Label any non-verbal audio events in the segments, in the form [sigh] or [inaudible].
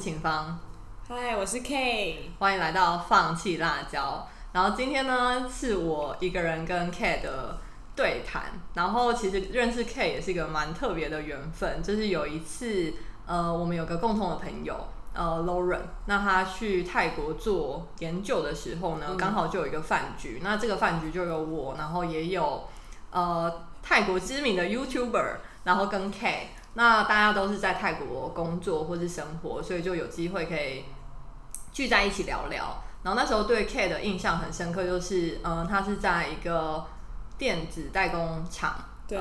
大家好，我是秦芳，嗨，我是 K，欢迎来到放弃辣椒。然后今天呢，是我一个人跟 K 的对谈。然后其实认识 K 也是一个蛮特别的缘分，就是有一次，呃，我们有个共同的朋友，呃，Lauren，那他去泰国做研究的时候呢，刚好就有一个饭局。那这个饭局就有我，然后也有呃泰国知名的 YouTuber，然后跟 K。那大家都是在泰国工作或是生活，所以就有机会可以聚在一起聊聊。然后那时候对 K 的印象很深刻，就是嗯，他是在一个电子代工厂，对，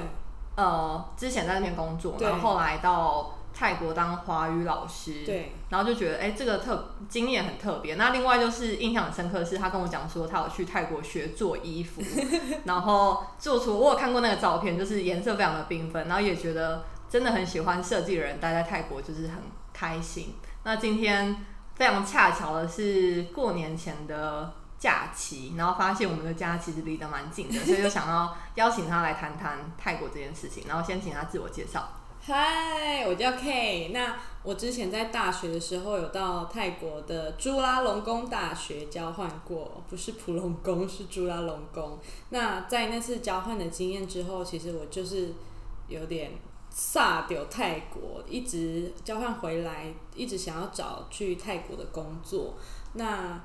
呃，之前在那边工作，然后后来到泰国当华语老师，对，然后就觉得哎，这个特经验很特别。那另外就是印象很深刻的是，他跟我讲说他有去泰国学做衣服，[laughs] 然后做出我有看过那个照片，就是颜色非常的缤纷，然后也觉得。真的很喜欢设计的人待在泰国就是很开心。那今天非常恰巧的是过年前的假期，然后发现我们的家其实离得蛮近的，所以就想要邀请他来谈谈泰国这件事情。然后先请他自我介绍。嗨，我叫 K。那我之前在大学的时候有到泰国的朱拉隆功大学交换过，不是普隆宫，是朱拉隆功。那在那次交换的经验之后，其实我就是有点。萨掉泰国，一直交换回来，一直想要找去泰国的工作。那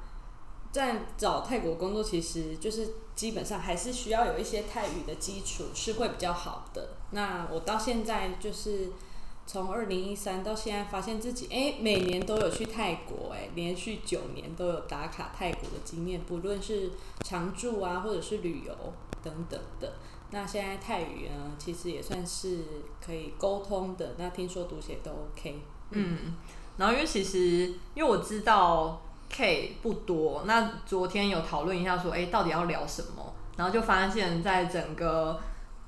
在找泰国工作，其实就是基本上还是需要有一些泰语的基础，是会比较好的。那我到现在就是从二零一三到现在，发现自己哎，每年都有去泰国，哎，连续九年都有打卡泰国的经验，不论是常住啊，或者是旅游等等的。那现在泰语呢，其实也算是可以沟通的。那听说读写都 OK。嗯，然后因为其实因为我知道 K 不多，那昨天有讨论一下说，哎，到底要聊什么？然后就发现，在整个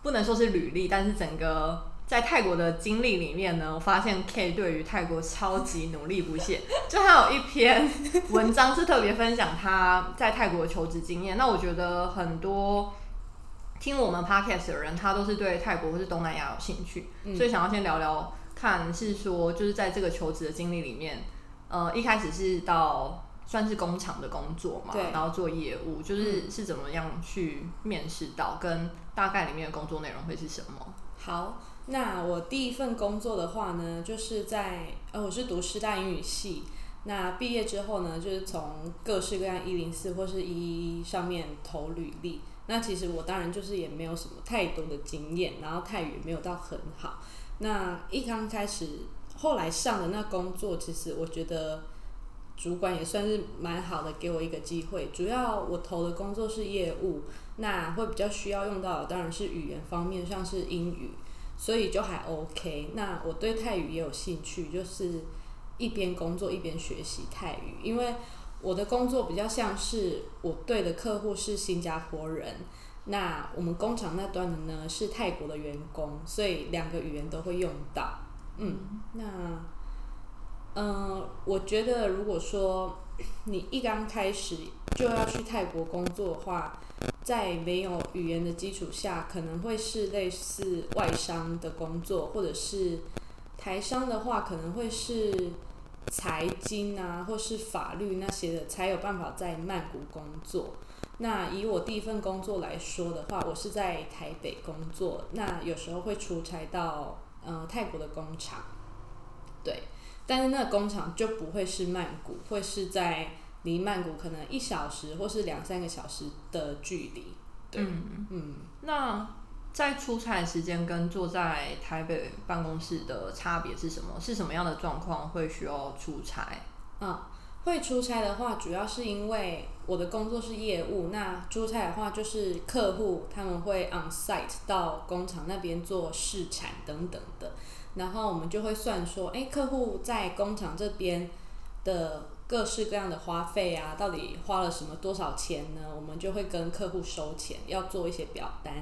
不能说是履历，但是整个在泰国的经历里面呢，我发现 K 对于泰国超级努力不懈。就他有一篇文章是特别分享他在泰国的求职经验。那我觉得很多。听我们 podcast 的人，他都是对泰国或是东南亚有兴趣，所以想要先聊聊看，是说就是在这个求职的经历里面，呃，一开始是到算是工厂的工作嘛，然后做业务，就是是怎么样去面试到，跟大概里面的工作内容会是什么？好，那我第一份工作的话呢，就是在呃，我是读师大英语系，那毕业之后呢，就是从各式各样一零四或是一一上面投履历。那其实我当然就是也没有什么太多的经验，然后泰语没有到很好。那一刚开始，后来上的那工作，其实我觉得主管也算是蛮好的，给我一个机会。主要我投的工作是业务，那会比较需要用到的当然是语言方面，像是英语，所以就还 OK。那我对泰语也有兴趣，就是一边工作一边学习泰语，因为。我的工作比较像是我对的客户是新加坡人，那我们工厂那端的呢是泰国的员工，所以两个语言都会用到。嗯，那嗯，我觉得如果说你一刚开始就要去泰国工作的话，在没有语言的基础下，可能会是类似外商的工作，或者是台商的话，可能会是。财经啊，或是法律那些的，才有办法在曼谷工作。那以我第一份工作来说的话，我是在台北工作，那有时候会出差到呃泰国的工厂，对，但是那个工厂就不会是曼谷，会是在离曼谷可能一小时或是两三个小时的距离。嗯嗯，那。在出差的时间跟坐在台北办公室的差别是什么？是什么样的状况会需要出差？嗯，会出差的话，主要是因为我的工作是业务，那出差的话就是客户他们会 on site 到工厂那边做试产等等的，然后我们就会算说，哎，客户在工厂这边的各式各样的花费啊，到底花了什么多少钱呢？我们就会跟客户收钱，要做一些表单。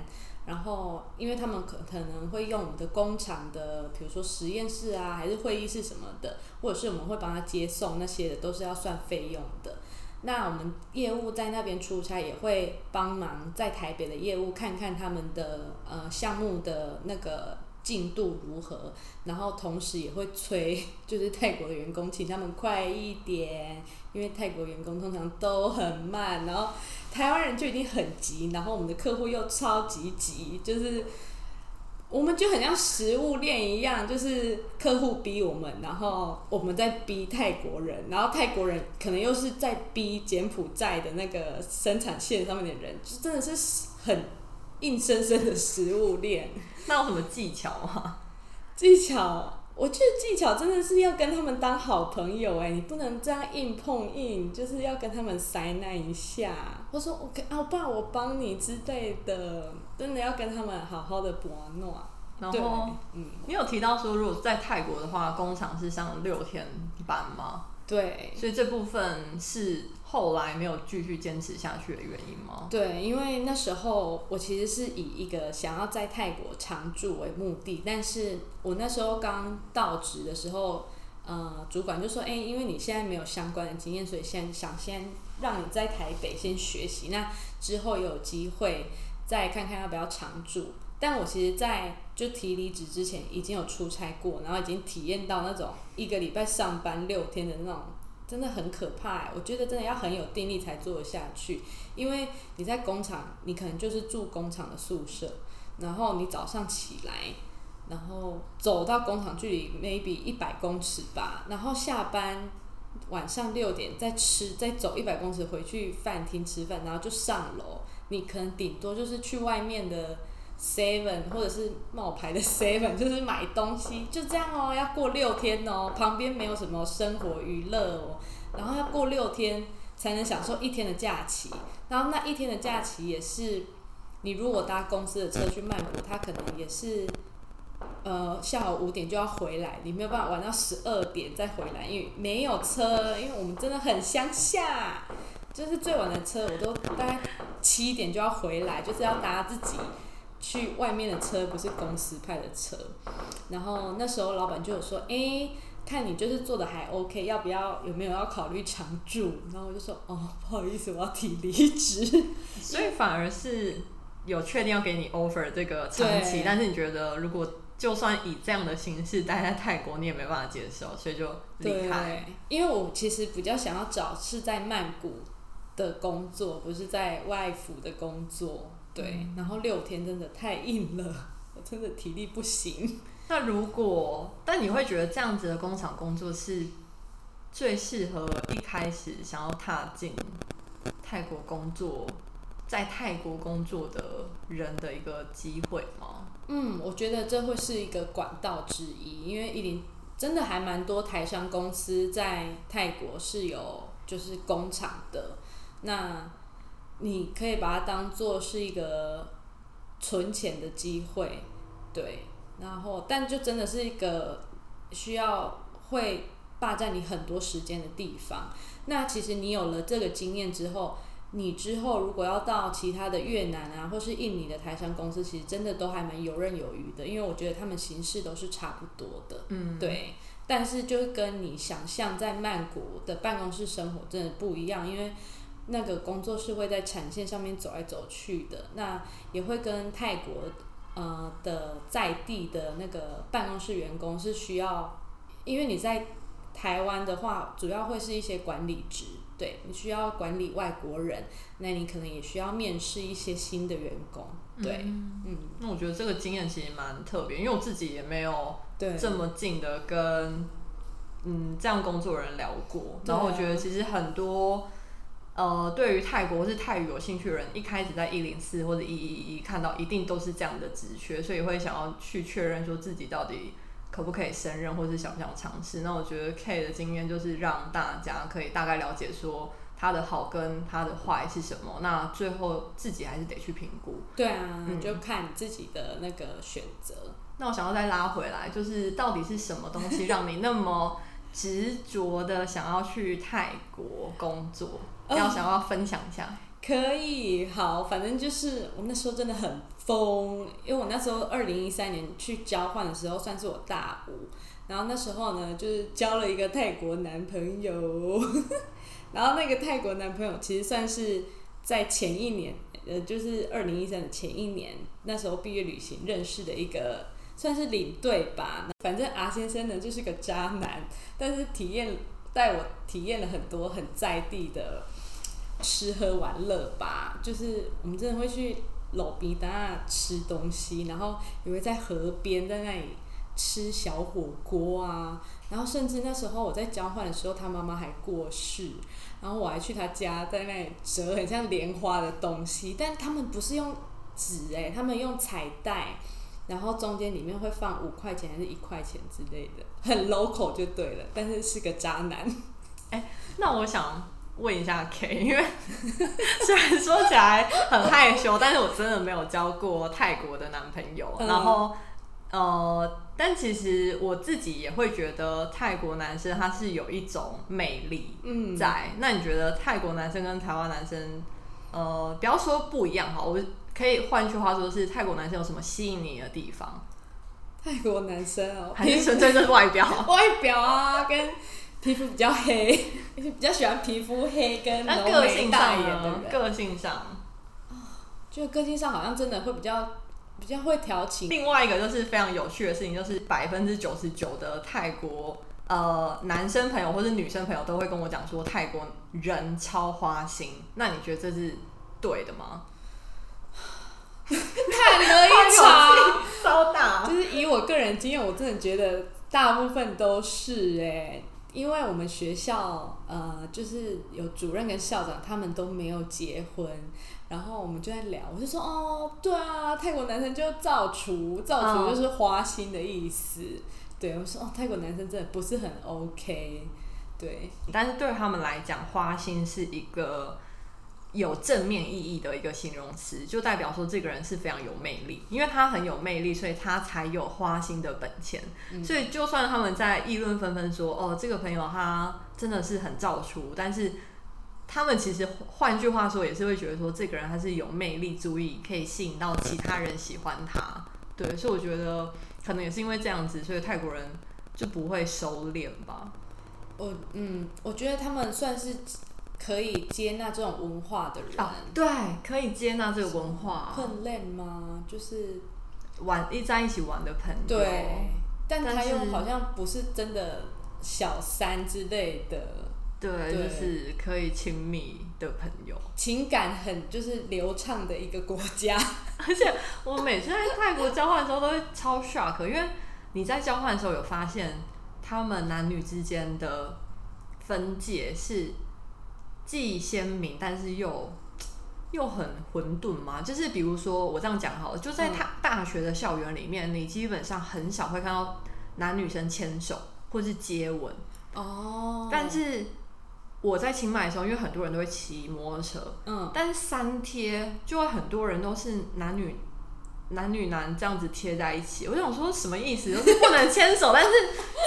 然后，因为他们可可能会用我们的工厂的，比如说实验室啊，还是会议室什么的，或者是我们会帮他接送那些的，都是要算费用的。那我们业务在那边出差，也会帮忙在台北的业务看看他们的呃项目的那个进度如何，然后同时也会催，[laughs] 就是泰国的员工请他们快一点，因为泰国员工通常都很慢，然后台湾人就已经很急，然后我们的客户又超级急，就是我们就很像食物链一样，就是客户逼我们，然后我们在逼泰国人，然后泰国人可能又是在逼柬埔寨的那个生产线上面的人，就真的是很硬生生的食物链。[laughs] 那有什么技巧吗？技巧，我觉得技巧真的是要跟他们当好朋友哎，你不能这样硬碰硬，就是要跟他们塞那一下，或说 OK 啊，爸，我帮你之类的，真的要跟他们好好的博诺。然后，嗯，你有提到说，如果在泰国的话，工厂是上六天班吗？对，所以这部分是后来没有继续坚持下去的原因吗？对，因为那时候我其实是以一个想要在泰国常住为目的，但是我那时候刚到职的时候，呃，主管就说：“哎，因为你现在没有相关的经验，所以先想先让你在台北先学习，那之后有机会再看看要不要常住。”但我其实，在就提离职之前，已经有出差过，然后已经体验到那种一个礼拜上班六天的那种，真的很可怕。我觉得真的要很有定力才做得下去，因为你在工厂，你可能就是住工厂的宿舍，然后你早上起来，然后走到工厂距离 maybe 一百公尺吧，然后下班晚上六点再吃，再走一百公尺回去饭厅吃饭，然后就上楼，你可能顶多就是去外面的。Seven 或者是冒牌的 [laughs] seven，就是买东西，就这样哦，要过六天哦，旁边没有什么生活娱乐哦，然后要过六天才能享受一天的假期，然后那一天的假期也是，你如果搭公司的车去曼谷，它可能也是，呃，下午五点就要回来，你没有办法玩到十二点再回来，因为没有车，因为我们真的很乡下，就是最晚的车我都大概七点就要回来，就是要搭自己。去外面的车不是公司派的车，然后那时候老板就有说，哎，看你就是做的还 OK，要不要有没有要考虑常住？然后我就说，哦，不好意思，我要提离职。所以反而是有确定要给你 offer 这个长期，但是你觉得如果就算以这样的形式待在泰国，你也没办法接受，所以就离开。因为我其实比较想要找是在曼谷的工作，不是在外府的工作。对，然后六天真的太硬了，[laughs] 我真的体力不行。那如果，但你会觉得这样子的工厂工作是最适合一开始想要踏进泰国工作，在泰国工作的人的一个机会吗？嗯，我觉得这会是一个管道之一，因为一零真的还蛮多台商公司在泰国是有就是工厂的，那。你可以把它当做是一个存钱的机会，对，然后但就真的是一个需要会霸占你很多时间的地方。那其实你有了这个经验之后，你之后如果要到其他的越南啊，或是印尼的台商公司，其实真的都还蛮游刃有余的，因为我觉得他们形式都是差不多的，嗯，对。但是就跟你想象在曼谷的办公室生活真的不一样，因为。那个工作是会在产线上面走来走去的，那也会跟泰国呃的在地的那个办公室员工是需要，因为你在台湾的话，主要会是一些管理职，对你需要管理外国人，那你可能也需要面试一些新的员工，对，嗯，那我觉得这个经验其实蛮特别，因为我自己也没有这么近的跟嗯这样工作人聊过，然后我觉得其实很多。呃，对于泰国或是泰语有兴趣的人，一开始在一零四或者一一一看到，一定都是这样的职缺，所以会想要去确认说自己到底可不可以胜任，或是想不想尝试。那我觉得 K 的经验就是让大家可以大概了解说他的好跟他的坏是什么，那最后自己还是得去评估。对啊，就看自己的那个选择。那我想要再拉回来，就是到底是什么东西让你那么执着的想要去泰国工作？要想要分享一下，可以好，反正就是我那时候真的很疯，因为我那时候二零一三年去交换的时候算是我大五，然后那时候呢就是交了一个泰国男朋友，[laughs] 然后那个泰国男朋友其实算是在前一年，呃，就是二零一三的前一年，那时候毕业旅行认识的一个算是领队吧。反正 R 先生呢就是个渣男，但是体验带我体验了很多很在地的吃喝玩乐吧。就是我们真的会去搂鼻达吃东西，然后也会在河边在那里吃小火锅啊。然后甚至那时候我在交换的时候，他妈妈还过世，然后我还去他家在那里折很像莲花的东西，但他们不是用纸诶，他们用彩带，然后中间里面会放五块钱还是一块钱之类的，很 local 就对了，但是是个渣男。哎，那我想问一下 K，因为 [laughs] 虽然说起来很害羞，但是我真的没有交过泰国的男朋友，然后呃。但其实我自己也会觉得泰国男生他是有一种魅力在。那你觉得泰国男生跟台湾男生，呃，不要说不一样哈，我可以换句话说是泰国男生有什么吸引你的地方？泰国男生哦，还是纯粹就是外表？[laughs] 外表啊，跟皮肤比较黑，[laughs] 比较喜欢皮肤黑跟个性上的个性上，就个性上好像真的会比较。比较会调情。另外一个就是非常有趣的事情，就是百分之九十九的泰国呃男生朋友或者女生朋友都会跟我讲说，泰国人超花心。那你觉得这是对的吗？[laughs] 看了一场，[laughs] 超大。就是以我个人经验，我真的觉得大部分都是哎，因为我们学校呃，就是有主任跟校长，他们都没有结婚。然后我们就在聊，我就说哦，对啊，泰国男生就造厨，造厨就是花心的意思。对，我说哦，泰国男生真的不是很 OK。对，但是对他们来讲，花心是一个有正面意义的一个形容词，就代表说这个人是非常有魅力，因为他很有魅力，所以他才有花心的本钱。所以就算他们在议论纷纷说，哦，这个朋友他真的是很造出，但是。他们其实换句话说，也是会觉得说这个人他是有魅力，足以可以吸引到其他人喜欢他。对，所以我觉得可能也是因为这样子，所以泰国人就不会收敛吧。我嗯，我觉得他们算是可以接纳这种文化的人。对，可以接纳这个文化。混恋吗？就是玩一在一起玩的朋友。对，但他又好像不是真的小三之类的。对，就是可以亲密的朋友，情感很就是流畅的一个国家。[laughs] 而且我每次在泰国交换的时候都会超 shock，因为你在交换的时候有发现他们男女之间的分界是既鲜明，但是又又很混沌嘛。就是比如说我这样讲好了，就在他大学的校园里面，你基本上很少会看到男女生牵手或是接吻哦，但是。我在清迈的时候，因为很多人都会骑摩托车，嗯，但是三贴就会很多人都是男女男女男这样子贴在一起。我想说什么意思？就是不能牵手，但是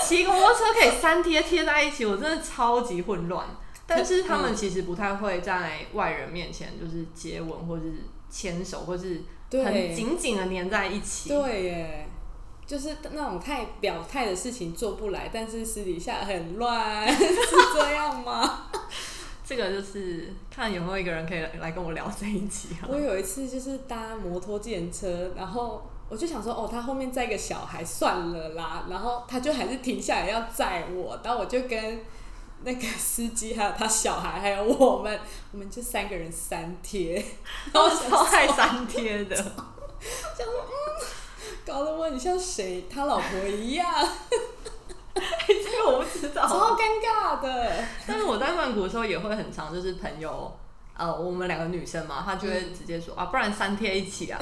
骑摩托车可以三贴贴在一起，我真的超级混乱。但是他们其实不太会在外人面前就是接吻，或者是牵手，或是很紧紧的黏在一起。对耶。就是那种太表态的事情做不来，但是私底下很乱，[laughs] 是这样吗？[laughs] 这个就是看有没有一个人可以来跟我聊这一集。我有一次就是搭摩托电车，然后我就想说，哦，他后面载一个小孩算了啦，然后他就还是停下来要载我，然后我就跟那个司机还有他小孩还有我们，[laughs] 我们就三个人三贴，然后超爱三贴的，[laughs] 想说嗯。搞得我很像谁他老婆一样，这个我不知道，超尴尬的。但是我在曼谷的时候也会很常，就是朋友，呃，我们两个女生嘛，她就会直接说啊，不然三贴一起啊。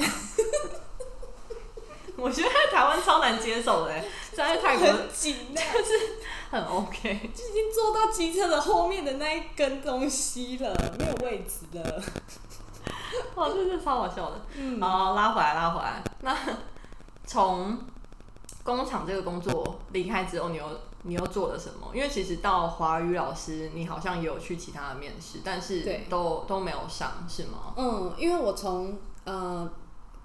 我觉得在台湾超难接受的，在泰国很紧，就是很 OK，就已经坐到机车的后面的那一根东西了，没有位置了。[laughs] 哇，这是超好笑的。嗯，好，拉回来，拉回来，那。从工厂这个工作离开之后，你又你又做了什么？因为其实到华语老师，你好像也有去其他的面试，但是都都没有上，是吗？嗯，因为我从呃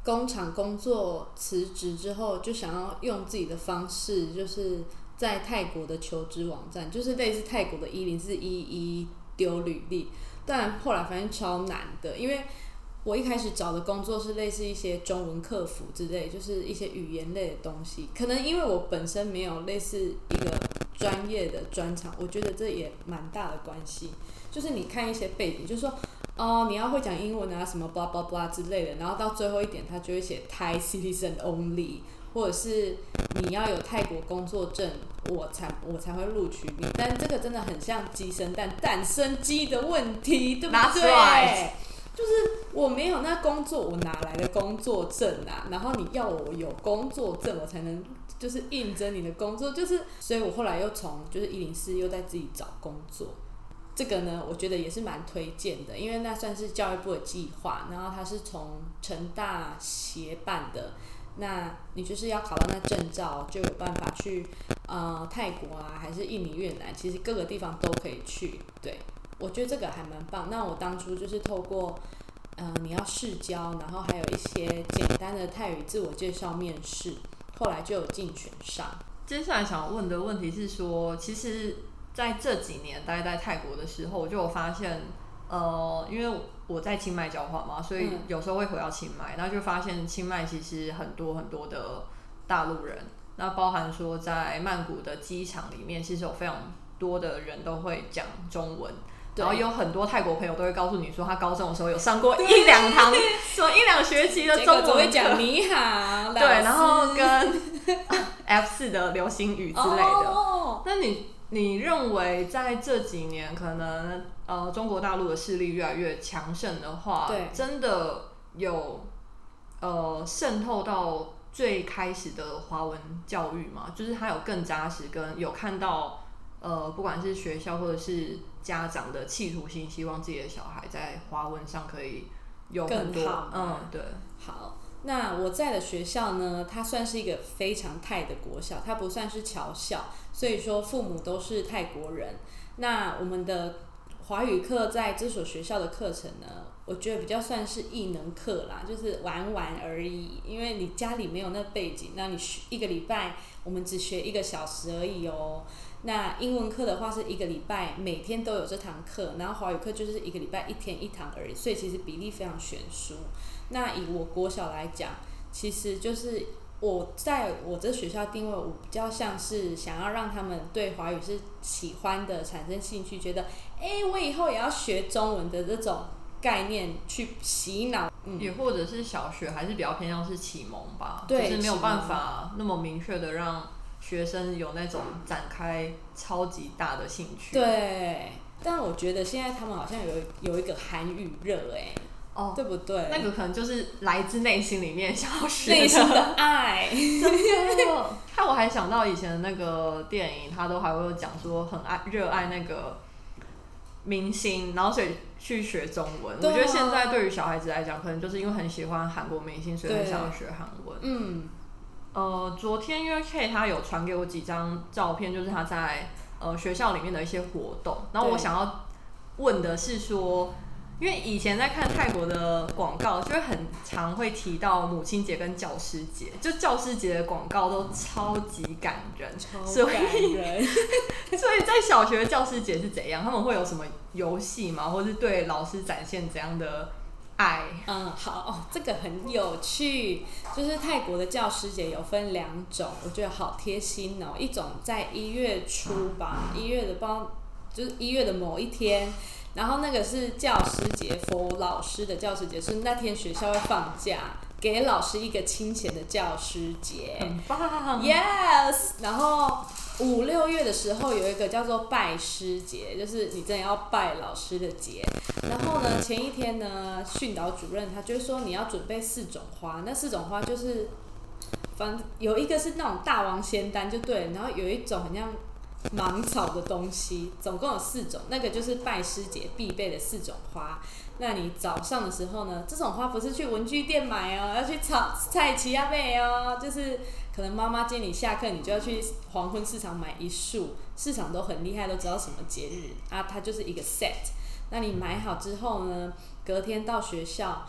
工厂工作辞职之后，就想要用自己的方式，就是在泰国的求职网站，就是类似泰国的一零四一一丢履历，但后来发现超难的，因为我一开始找的工作是类似一些中文客服之类，就是一些语言类的东西。可能因为我本身没有类似一个专业的专长，我觉得这也蛮大的关系。就是你看一些背景，就是说，哦，你要会讲英文啊，什么 blah blah blah 之类的，然后到最后一点，他就会写 Thai citizen only，或者是你要有泰国工作证，我才我才会录取你。但这个真的很像鸡生蛋，蛋生鸡的问题，对不对？就是我没有那工作，我哪来的工作证啊？然后你要我有工作证，我才能就是应征你的工作，就是所以我后来又从就是一零四又在自己找工作。这个呢，我觉得也是蛮推荐的，因为那算是教育部的计划，然后它是从成大协办的。那你就是要考到那证照，就有办法去呃泰国啊，还是印尼、越南，其实各个地方都可以去。对。我觉得这个还蛮棒。那我当初就是透过，嗯，你要试教，然后还有一些简单的泰语自我介绍面试，后来就有竞选上。接下来想问的问题是说，其实在这几年待在泰国的时候，我就有发现，呃，因为我在清迈交换嘛，所以有时候会回到清迈，然后就发现清迈其实很多很多的大陆人，那包含说在曼谷的机场里面，其实有非常多的人都会讲中文。然后有很多泰国朋友都会告诉你说，他高中的时候有上过一两堂，什么一两学期的中文会讲你好，对，然后跟 [laughs] F 四的流行语之类的。那你你认为在这几年，可能呃中国大陆的势力越来越强盛的话，真的有呃渗透到最开始的华文教育吗？就是它有更扎实，跟有看到呃不管是学校或者是。家长的企图心，希望自己的小孩在华文上可以有很多，嗯，对。好，那我在的学校呢，它算是一个非常泰的国小，它不算是侨校，所以说父母都是泰国人。那我们的华语课在这所学校的课程呢，我觉得比较算是艺能课啦，就是玩玩而已。因为你家里没有那背景，那你学一个礼拜，我们只学一个小时而已哦。那英文课的话是一个礼拜每天都有这堂课，然后华语课就是一个礼拜一天一堂而已，所以其实比例非常悬殊。那以我国小来讲，其实就是我在我这学校定位，我比较像是想要让他们对华语是喜欢的，产生兴趣，觉得哎，我以后也要学中文的这种概念去洗脑。也或者是小学还是比较偏向是启蒙吧，就是没有办法那么明确的让。学生有那种展开超级大的兴趣。对，但我觉得现在他们好像有有一个韩语热哎，哦，对不对？那个可能就是来自内心里面想要学内心的爱。真的，[laughs] 看我还想到以前的那个电影，他都还会有讲说很爱热爱那个明星，然后所以去学中文。我觉得现在对于小孩子来讲，可能就是因为很喜欢韩国明星，所以很想要学韩文。嗯。呃，昨天因为 K 他有传给我几张照片，就是他在呃学校里面的一些活动。然后我想要问的是说，因为以前在看泰国的广告，就会很常会提到母亲节跟教师节，就教师节的广告都超级感人，超感人。[laughs] 所以在小学教师节是怎样？他们会有什么游戏吗？或是对老师展现怎样的？爱，嗯，好，这个很有趣，就是泰国的教师节有分两种，我觉得好贴心哦。一种在一月初吧，一月的包就是一月的某一天，然后那个是教师节，for 老师的教师节，是那天学校会放假，给老师一个清闲的教师节，很棒，yes，然后。五六月的时候有一个叫做拜师节，就是你真的要拜老师的节。然后呢，前一天呢，训导主任他就说你要准备四种花，那四种花就是，反正有一个是那种大王仙丹就对，然后有一种很像芒草的东西，总共有四种，那个就是拜师节必备的四种花。那你早上的时候呢，这种花不是去文具店买哦，要去草菜齐亚贝哦，就是。可能妈妈接你下课，你就要去黄昏市场买一束。市场都很厉害，都知道什么节日啊，它就是一个 set。那你买好之后呢，隔天到学校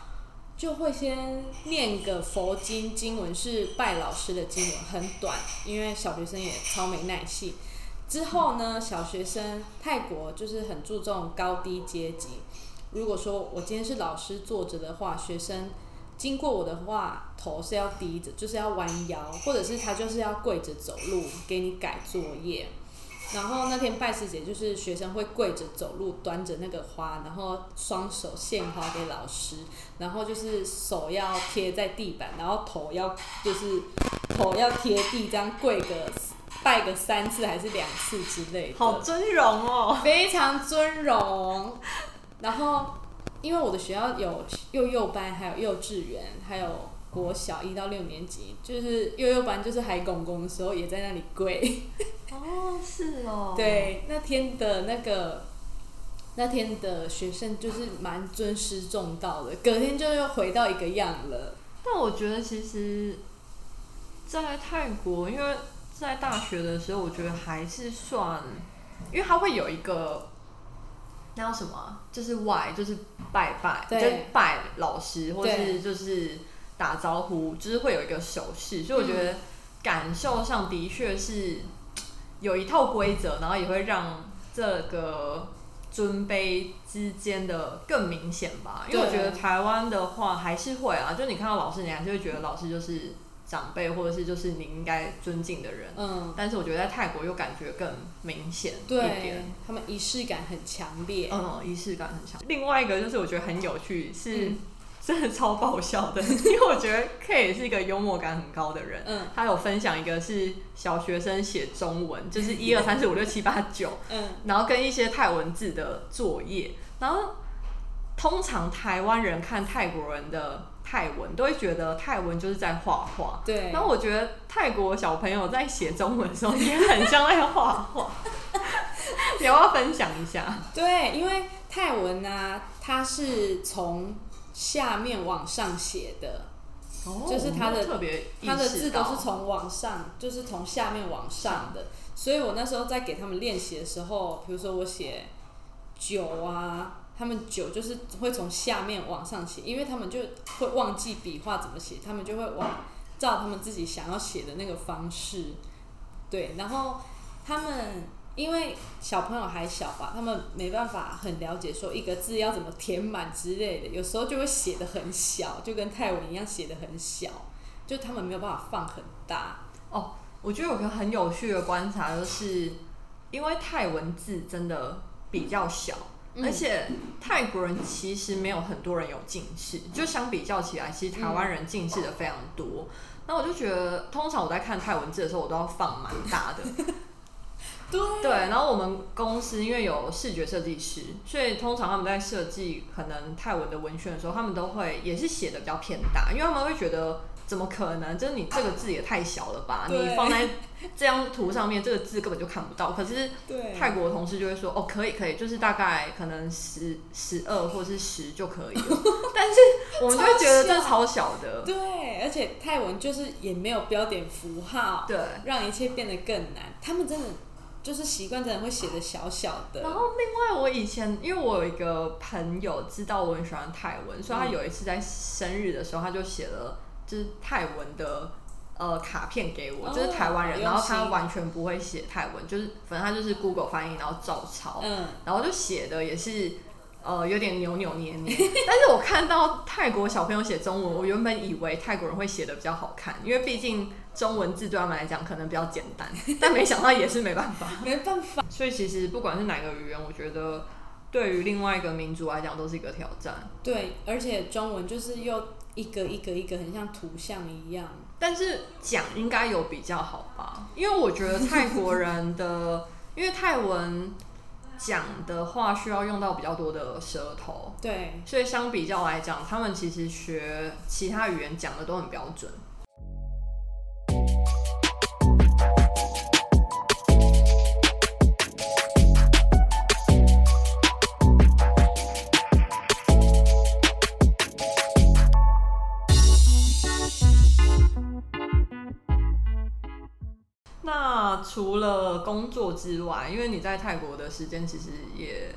就会先念个佛经经文，是拜老师的经文，很短，因为小学生也超没耐性。之后呢，小学生泰国就是很注重高低阶级。如果说我今天是老师坐着的话，学生经过我的话，头是要低着，就是要弯腰，或者是他就是要跪着走路给你改作业。然后那天拜师节就是学生会跪着走路，端着那个花，然后双手献花给老师，然后就是手要贴在地板，然后头要就是头要贴地，这样跪个拜个三次还是两次之类的。好尊荣哦，非常尊荣。然后因为我的学校有幼幼班，还有幼稚园，还有国小一到六年级，就是幼幼班就是海公公的时候也在那里跪。[laughs] 哦，是哦。对，那天的那个那天的学生就是蛮尊师重道的，隔天就又回到一个样了。但我觉得其实，在泰国，因为在大学的时候，我觉得还是算，因为它会有一个那叫什么啊，就是 y 就是拜拜，就对是拜老师，或对是就是打招呼，就是会有一个手势，所以我觉得感受上的确是有一套规则，然后也会让这个尊卑之间的更明显吧。因为我觉得台湾的话还是会啊，就你看到老师，你还是会觉得老师就是长辈，或者是就是你应该尊敬的人。嗯，但是我觉得在泰国又感觉更明显一对点，，他们仪式感很强烈。嗯，仪式感很强。另外一个就是我觉得很有趣，是嗯 [laughs] 真的超爆笑的，因为我觉得 K 也是一个幽默感很高的人。嗯他有分享一个是小学生写中文，就是 [laughs] 一二三四五六七八九，嗯，然后跟一些泰文字的作业，然后通常台湾人看泰国人的泰文，都会觉得泰文就是在画画。对。然后我觉得泰国小朋友在写中文的时候也很像在画画，你 [laughs] 要不要分享一下？对，因为泰文啊，它是从下面往上写的，就是它的特别它的字都是从往上，就是从下面往上的。所以我那时候在给他们练习的时候，比如说我写九啊，他们九就是会从下面往上写，因为他们就会忘记笔画怎么写，他们就会往照他们自己想要写的那个方式，对，然后他们。因为小朋友还小吧，他们没办法很了解说一个字要怎么填满之类的，有时候就会写的很小，就跟泰文一样写的很小，就他们没有办法放很大。哦，我觉得有个很有趣的观察，就是因为泰文字真的比较小，而且泰国人其实没有很多人有近视，就相比较起来，其实台湾人近视的非常多。那我就觉得，通常我在看泰文字的时候，我都要放蛮大的。[laughs] 对对，然后我们公司因为有视觉设计师，所以通常他们在设计可能泰文的文宣的时候，他们都会也是写的比较偏大，因为他们会觉得怎么可能？就是你这个字也太小了吧？你放在这张图上面，这个字根本就看不到。可是泰国的同事就会说，哦，可以可以，就是大概可能十十二或是十就可以了。[laughs] 但是我们就会觉得这超小的，对，而且泰文就是也没有标点符号，对。让一切变得更难。他们真的就是习惯，真的会写的小小的。然后另外，我以前因为我有一个朋友知道我很喜欢泰文，所以他有一次在生日的时候，他就写了就是泰文的呃卡片给我，哦就是台湾人，好用然后他心完全不会写泰文，就是反正他就是 Google 翻译，然后照抄，嗯，然后就写的也是。呃，有点扭扭捏捏，[laughs] 但是我看到泰国小朋友写中文，我原本以为泰国人会写的比较好看，因为毕竟中文字对他们来讲可能比较简单，[laughs] 但没想到也是没办法。没办法。所以其实不管是哪个语言，我觉得对于另外一个民族来讲都是一个挑战。对，而且中文就是又一个一个一个，很像图像一样。但是讲应该有比较好吧，因为我觉得泰国人的，[laughs] 因为泰文讲的话需要用到比较多的舌头，对，所以相比较来讲，他们其实学其他语言讲的都很标准。除了工作之外，因为你在泰国的时间其实也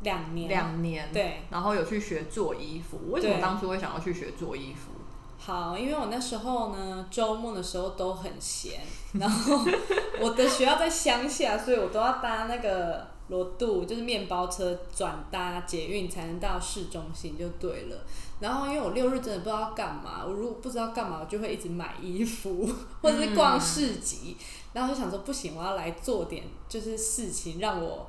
两年。两年，对，然后有去学做衣服，为什么当初会想要去学做衣服？好，因为我那时候呢，周末的时候都很闲，然后 [laughs] 我的学校在乡下，所以我都要搭那个罗渡，就是面包车转搭捷运才能到市中心就对了。然后因为我六日真的不知道干嘛，我如果不知道干嘛，我就会一直买衣服 [laughs] 或者是逛市集，然后就想说不行，我要来做点就是事情让我。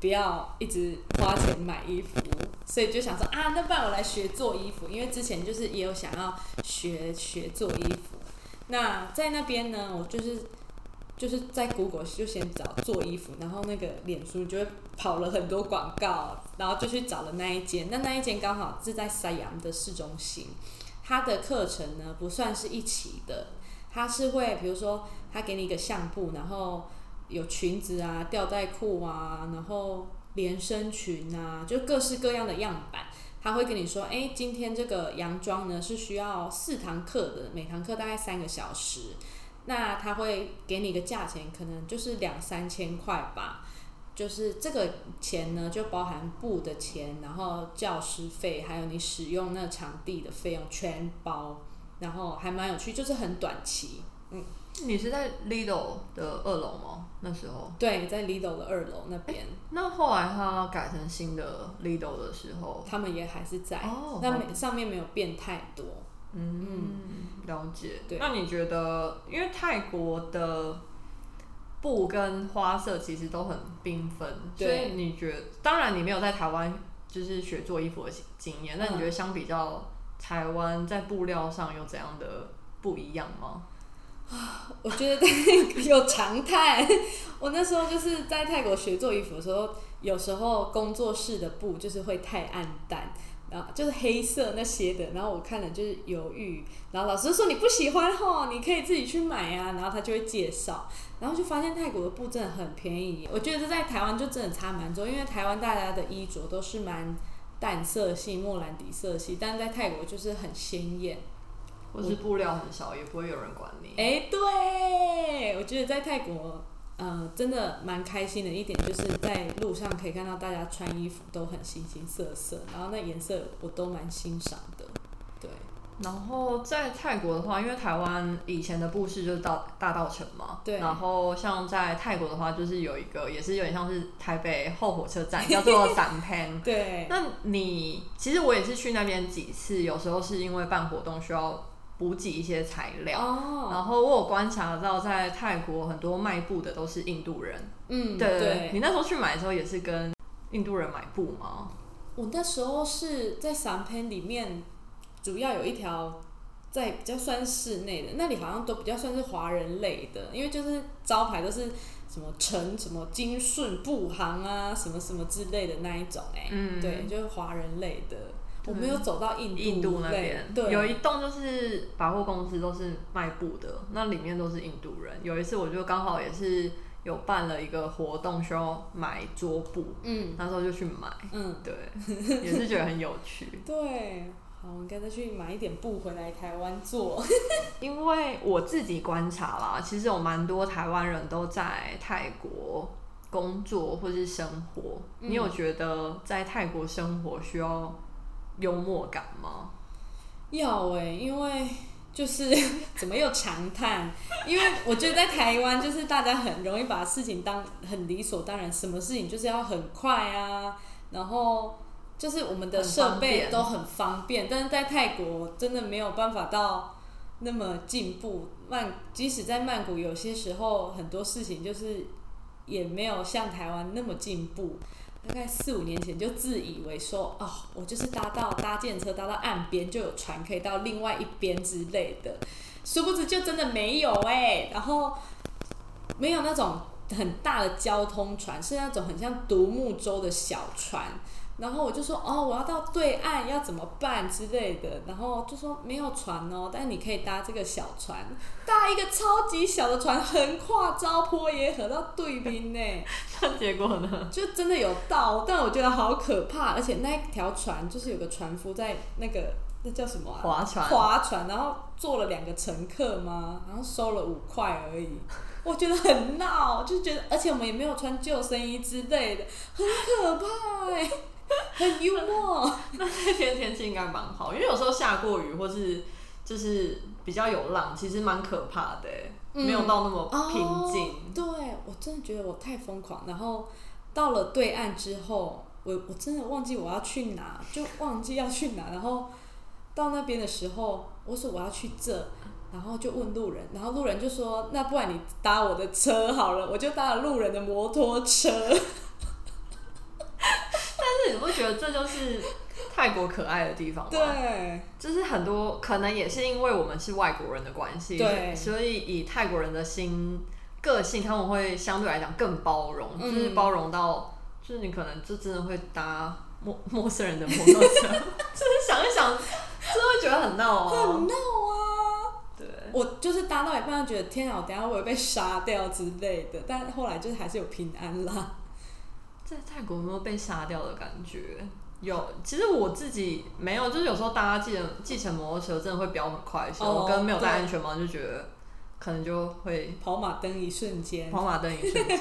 不要一直花钱买衣服，所以就想说啊，那不然我来学做衣服，因为之前就是也有想要学学做衣服。那在那边呢，我就是就是在 Google 就先找做衣服，然后那个脸书就会跑了很多广告，然后就去找了那一间。那那一间刚好是在塞阳的市中心，它的课程呢不算是一起的，它是会比如说他给你一个相簿，然后。有裙子啊，吊带裤啊，然后连身裙啊，就各式各样的样板。他会跟你说，哎，今天这个洋装呢是需要四堂课的，每堂课大概三个小时。那他会给你个价钱，可能就是两三千块吧。就是这个钱呢，就包含布的钱，然后教师费，还有你使用那场地的费用全包。然后还蛮有趣，就是很短期，嗯。你是在 Lido 的二楼吗？那时候对，在 Lido 的二楼那边。那后来他改成新的 Lido 的时候，他们也还是在。哦。那上面没有变太多。嗯，了解。对。那你觉得，因为泰国的布跟花色其实都很缤纷，所以你觉得，当然你没有在台湾就是学做衣服的经验，那你觉得相比较台湾在布料上有怎样的不一样吗？我觉得 [laughs] 有常态。我那时候就是在泰国学做衣服的时候，有时候工作室的布就是会太暗淡，然后就是黑色那些的，然后我看了就是犹豫。然后老师说你不喜欢吼，你可以自己去买啊。然后他就会介绍，然后就发现泰国的布真的很便宜。我觉得在台湾就真的差蛮多，因为台湾大家的衣着都是蛮淡色系、莫兰迪色系，但是在泰国就是很鲜艳。或是布料很少，也不会有人管你。哎，对，我觉得在泰国，呃，真的蛮开心的一点，就是在路上可以看到大家穿衣服都很形形色色，然后那颜色我都蛮欣赏的。对。然后在泰国的话，因为台湾以前的布市就是到大道城嘛，对。然后像在泰国的话，就是有一个也是有点像是台北后火车站，[laughs] 叫做散潘。对。那你其实我也是去那边几次，有时候是因为办活动需要。补给一些材料，然后我有观察到，在泰国很多卖布的都是印度人。嗯，对对。你那时候去买的时候也是跟印度人买布吗？我那时候是在散片里面，主要有一条在比较算室内的，那里好像都比较算是华人类的，因为就是招牌都是什么陈什么金顺布行啊，什么什么之类的那一种哎，嗯，对，就是华人类的。我没有走到印印度那边，有一栋就是百货公司，都是卖布的，那里面都是印度人。有一次我就刚好也是有办了一个活动，需要买桌布，嗯，那时候就去买，嗯，对，也是觉得很有趣。[laughs] 对，好，我应该再去买一点布回来台湾做。[laughs] 因为我自己观察啦，其实有蛮多台湾人都在泰国工作或是生活。你有觉得在泰国生活需要？幽默感吗？要哎，因为就是 [laughs] 怎么又长叹？因为我觉得在台湾，就是大家很容易把事情当很理所当然，什么事情就是要很快啊，然后就是我们的设备都很方便，但是在泰国真的没有办法到那么进步。曼即使在曼谷，有些时候很多事情就是也没有像台湾那么进步。大概四五年前就自以为说哦，我就是搭到搭建车搭到岸边就有船可以到另外一边之类的，殊不知就真的没有哎，然后没有那种很大的交通船，是那种很像独木舟的小船。然后我就说哦，我要到对岸要怎么办之类的，然后就说没有船哦，但是你可以搭这个小船，搭一个超级小的船，横跨糟坡野河到对面呢。[laughs] 那结果呢？就真的有到，但我觉得好可怕，而且那条船就是有个船夫在那个那叫什么？划船。划船，然后坐了两个乘客吗？然后收了五块而已，我觉得很闹，就觉得，而且我们也没有穿救生衣之类的，很可怕哎。很幽默，[laughs] 那那天天气应该蛮好，因为有时候下过雨或是就是比较有浪，其实蛮可怕的，没有到那么平静。对我真的觉得我太疯狂，然后到了对岸之后，我我真的忘记我要去哪，就忘记要去哪，然后到那边的时候，我说我要去这。然后就问路人，然后路人就说：“那不然你搭我的车好了。”我就搭了路人的摩托车。觉得这就是泰国可爱的地方吧？对，就是很多可能也是因为我们是外国人的关系，对，所以以泰国人的心个性，他们会相对来讲更包容，就是包容到，就是你可能就真的会搭陌陌生人的摩托车，[laughs] 就是想一想，真的会觉得很闹啊，很闹啊。对我就是搭到一半，觉得天啊，我等下我会被杀掉之类的。但后来就是还是有平安啦。在泰国有没有被杀掉的感觉？有，其实我自己没有，就是有时候大家继承继承摩托车真的会飙很快，的时候，跟没有戴安全帽就觉得可能就会跑马灯一瞬间，跑马灯一瞬间。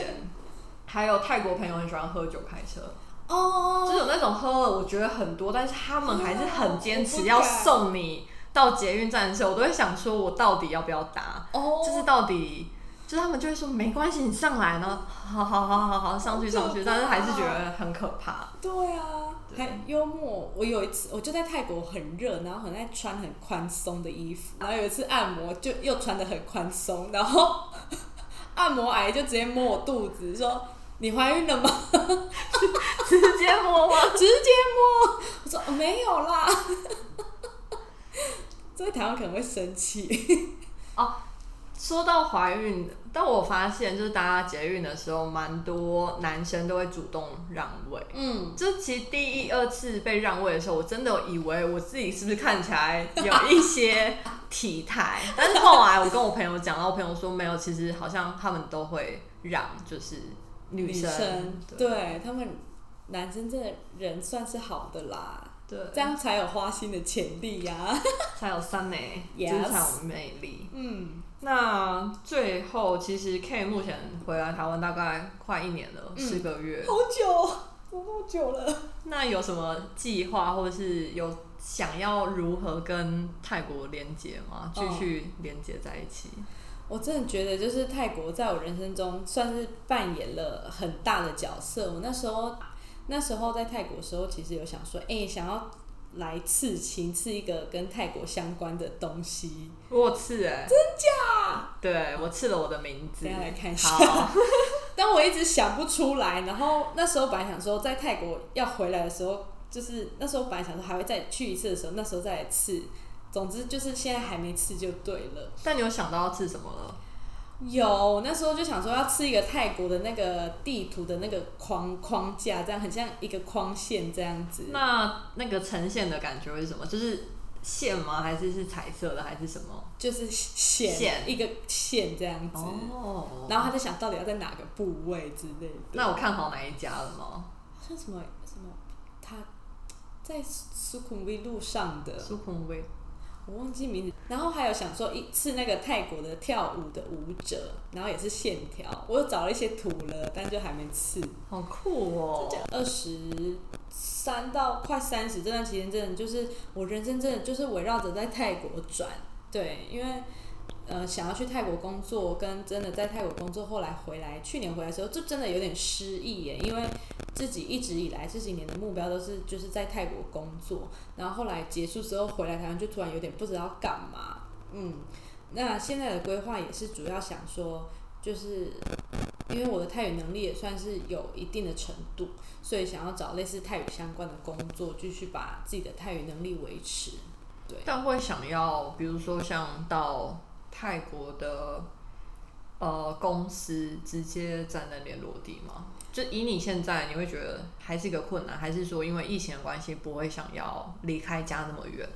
[laughs] 还有泰国朋友很喜欢喝酒开车，哦，就是有那种喝了我觉得很多，但是他们还是很坚持要送你。到捷运站的时候，我都会想说，我到底要不要搭？哦，就是到底，就是他们就会说没关系，你上来呢，好好好好好上去上去，但是还是觉得很可怕。对啊，很幽默。我有一次，我就在泰国很热，然后很爱穿很宽松的衣服，然后有一次按摩就又穿的很宽松，然后 [laughs] 按摩癌就直接摸我肚子，说你怀孕了吗？[laughs] 直接摸吗？[laughs] 直接摸。我说没有啦。在台湾可能会生气哦。说到怀孕，但我发现就是大家节孕的时候，蛮多男生都会主动让位。嗯，就其实第一、二次被让位的时候，我真的以为我自己是不是看起来有一些体态，[laughs] 但是后来我跟我朋友讲，然后我朋友说没有，其实好像他们都会让，就是女生，对。他们男生真的人算是好的啦。对，这样才有花心的潜力呀，才有三美，[laughs] 就是才有魅力。嗯，那最后其实 K 目前回来台湾大概快一年了，四个月，好久，怎么那么久了？那有什么计划，或者是有想要如何跟泰国连接吗？继续连接在一起？我真的觉得，就是泰国在我人生中算是扮演了很大的角色。我那时候。那时候在泰国的时候，其实有想说，哎，想要来刺青，刺一个跟泰国相关的东西。我刺哎，真假？对，我刺了我的名字。等下来看一下。[laughs] 但我一直想不出来。然后那时候本来想说，在泰国要回来的时候，就是那时候本来想说还会再去一次的时候，那时候再来刺。总之就是现在还没刺就对了。但你有想到要刺什么了？有，那时候就想说要吃一个泰国的那个地图的那个框框架，这样很像一个框线这样子。那那个呈现的感觉是什么？就是线吗？还是是彩色的？还是什么？就是线，一个线这样子。哦。然后他在想到底要在哪个部位之类的。那我看好哪一家了吗？像什么什么？他在苏孔威路上的。苏孔威。我忘记名字，然后还有想说一次那个泰国的跳舞的舞者，然后也是线条，我又找了一些图了，但就还没刺。好酷哦！二十三到快三十这段期间，真的就是我人生真的就是围绕着在泰国转，对，因为。呃，想要去泰国工作，跟真的在泰国工作，后来回来，去年回来的时候，就真的有点失意耶，因为自己一直以来这几年的目标都是就是在泰国工作，然后后来结束之后回来台湾，就突然有点不知道干嘛。嗯，那现在的规划也是主要想说，就是因为我的泰语能力也算是有一定的程度，所以想要找类似泰语相关的工作，继续把自己的泰语能力维持。对，但会想要，比如说像到。泰国的呃公司直接在那边落地吗？就以你现在，你会觉得还是一个困难，还是说因为疫情的关系不会想要离开家那么远？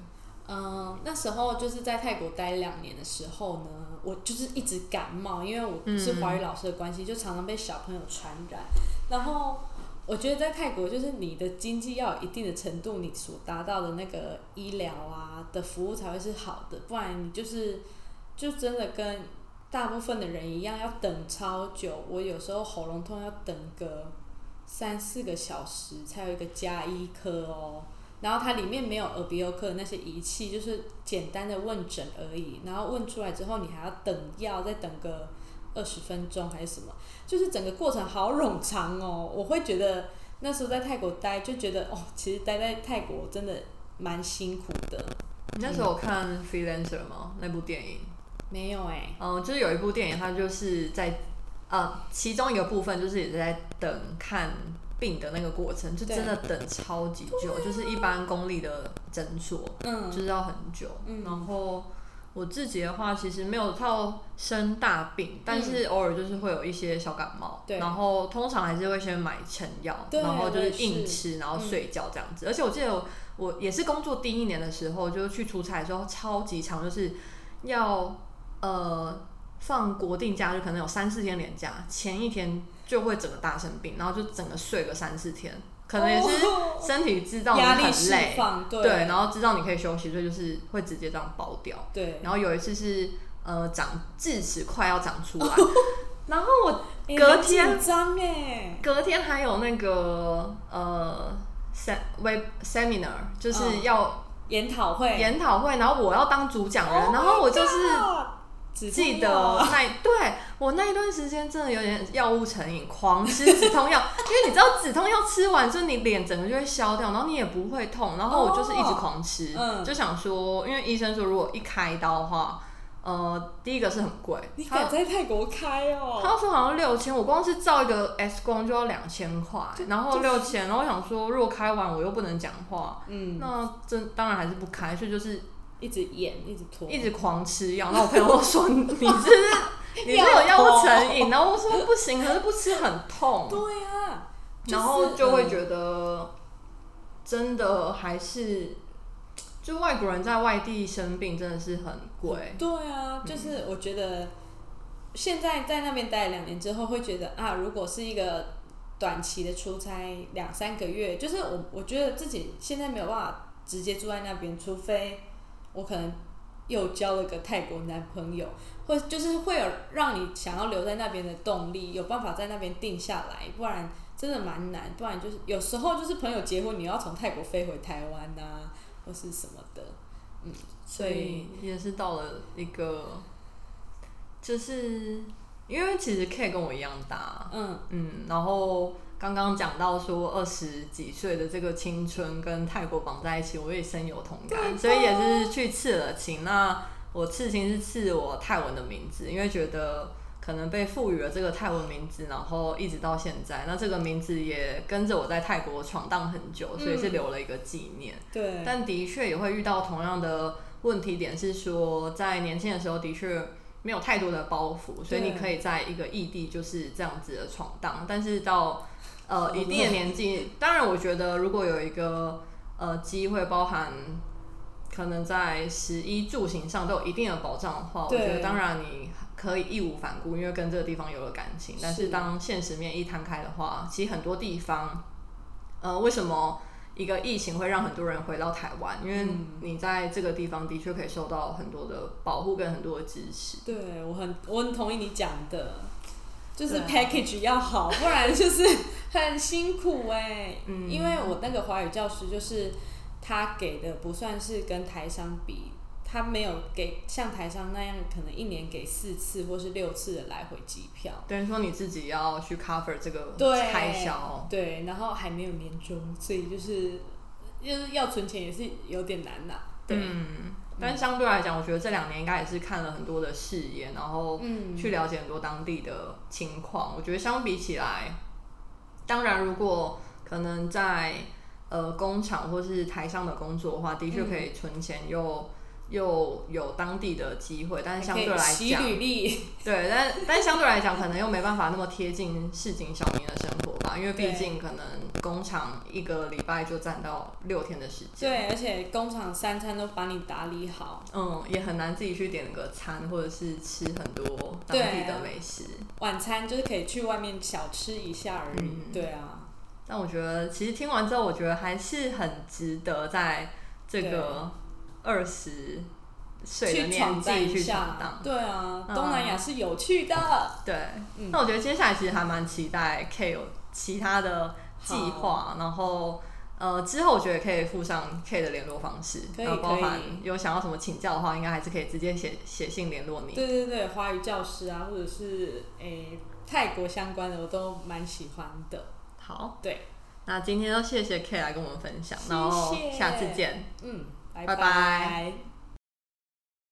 嗯，那时候就是在泰国待两年的时候呢，我就是一直感冒，因为我是华语老师的关系，就常常被小朋友传染。然后我觉得在泰国，就是你的经济要有一定的程度，你所达到的那个医疗啊的服务才会是好的，不然你就是。就真的跟大部分的人一样，要等超久。我有时候喉咙痛要等个三四个小时才有一个加医科哦。然后它里面没有耳鼻喉科的那些仪器，就是简单的问诊而已。然后问出来之后，你还要等药，再等个二十分钟还是什么，就是整个过程好冗长哦。我会觉得那时候在泰国待，就觉得哦，其实待在泰国真的蛮辛苦的。你那时候看《Freelancer》吗？那部电影？没有哎、嗯，就是有一部电影，它就是在呃，其中一个部分就是也是在等看病的那个过程，就真的等超级久，就是一般公立的诊所嗯。就是要很久。嗯。然后我自己的话，其实没有到生大病，但是偶尔就是会有一些小感冒，对。然后通常还是会先买成药，然后就是硬吃，然后睡觉这样子。而且我记得我我也是工作第一年的时候，就是去出差的时候超级长，就是要呃放国定假日，可能有三四天连假，前一天就会整个大生病，然后就整个睡个三四天，可能也是哦身体知道你很累，放，对。对，然后知道你可以休息，所以就是会直接这样爆掉。对，然后有一次是呃长智齿快要长出来，[laughs] 然后我欸隔天隔天还有那个呃 sem web seminar，就是嗯。要研讨会，研讨会，然后我要当主讲人 Oh 然后我就是止痛记得那对我那一段时间真的有点药物成瘾，狂吃止痛药，[laughs] 因为你知道止痛药吃完之后你脸整个就会消掉，然后你也不会痛，然后我就是一直狂吃，嗯。就想说，因为医生说如果一开刀的话，呃，第一个是很贵，他你敢在泰国开哦？他说好像六千，我光是照一个 X 光就要两千块，然后六千，然后我想说如果开完我又不能讲话，嗯，那真当然还是不开，所以就是一直演，一直拖，一直狂吃药。然后我朋友都说你是不是 [laughs] 你是有药物成瘾？然后我说不行，可是不吃很痛，对啊，然后就会。觉得真的还是就外国人在外地生病真的是很贵。对啊，就是我觉得现在在那边待了两年之后，会觉得啊，如果是一个短期的出差两三个月，就是我我觉得自己现在没有办法直接住在那边，除非我可能又交了个泰国男朋友，或就是会有让你想要留在那边的动力，有办法在那边定下来，不然真的蛮难。不然就是有时候就是朋友结婚，你要从泰国飞回台湾呐、或是什么的，嗯，所以也是到了一个，就是因为其实 K 跟我一样大，嗯。嗯，然后刚刚讲到说二十几岁的这个青春跟泰国绑在一起，我也深有同感，所以也是去刺了青。那我刺青是刺我泰文的名字，因为觉得可能被赋予了这个泰文名字，然后一直到现在，那这个名字也跟着我在泰国闯荡很久，所以是留了一个纪念。对，但的确也会遇到同样的问题点，是说在年轻的时候的确没有太多的包袱，所以你可以在一个异地就是这样子的闯荡。但是到呃一定的年纪，当然我觉得如果有一个呃机会，包含可能在食衣住行上都有一定的保障的话，我觉得当然你可以义无反顾，因为跟这个地方有了感情。但是是当现实面一摊开的话，其实很多地方，呃，为什么？一个疫情会让很多人回到台湾，因为嗯你在这个地方的确可以受到很多的保护跟很多的支持。对我很我很同意你讲的，就是 package 要好，不然就是很辛苦哎、[laughs] 嗯。因为我那个华语教师就是他给的不算是跟台商比，他没有给像台商那样可能一年给四次或是六次的来回机票。等于说你自己要去 cover 这个对开销，对，然后还没有年终，所以就是就是要存钱也是有点难呐、对，嗯，但相对来讲，我觉得这两年应该也是看了很多的视野，然后嗯去了解很多当地的情况。我觉得相比起来，当然如果可能在呃工厂或是台上的工作的话，的确可以存钱又。又有当地的机会，但是相对来讲，履历，[laughs] 对，但但相对来讲，可能又没办法那么贴近市井小民的生活吧，因为毕竟可能工厂一个礼拜就占到六天的时间，对，而且工厂三餐都帮你打理好，嗯，也很难自己去点个餐，或者是吃很多当地的美食。晚餐就是可以去外面小吃一下而已。嗯。对啊，但我觉得，其实听完之后，我觉得还是很值得在这个二十岁的去年纪去闯下荡。。对啊，嗯东南亚是有趣的。对，嗯那我觉得接下来其实还蛮期待 K 有其他的计划，然后呃，之后我觉得可以附上 K 的联络方式，可以然后包含有想要什么请教的话，应该还是可以直接写写信联络你。对对对，华语教师啊，或者是诶、泰国相关的，我都蛮喜欢的。好，对，那今天就谢谢 K 来跟我们分享，谢然后下次见。嗯，拜拜。拜